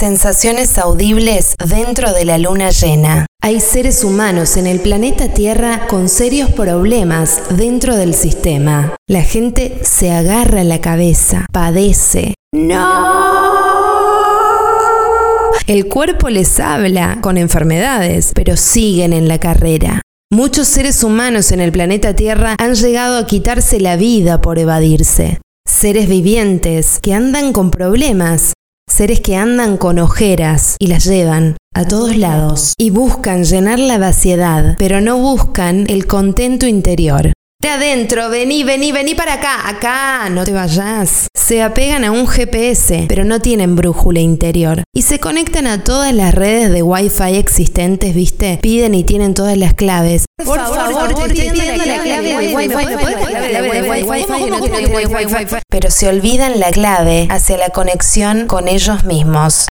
Sensaciones audibles dentro de la luna llena. Hay seres humanos en el planeta Tierra con serios problemas dentro del sistema. La gente se agarra la cabeza, padece. ¡No! El cuerpo les habla con enfermedades, pero siguen en la carrera. Muchos seres humanos en el planeta Tierra han llegado a quitarse la vida por evadirse. Seres vivientes que andan con problemas, seres que andan con ojeras y las llevan a todos lados y buscan llenar la vaciedad, pero no buscan el contento interior. De adentro, vení, vení, vení para acá, acá, no te vayas. Se apegan a un GPS, pero no tienen brújula interior. Y se conectan a todas las redes de Wi-Fi existentes, ¿viste? Piden y tienen todas las claves. Por favor, Pero se olvidan la clave hacia la conexión con ellos mismos.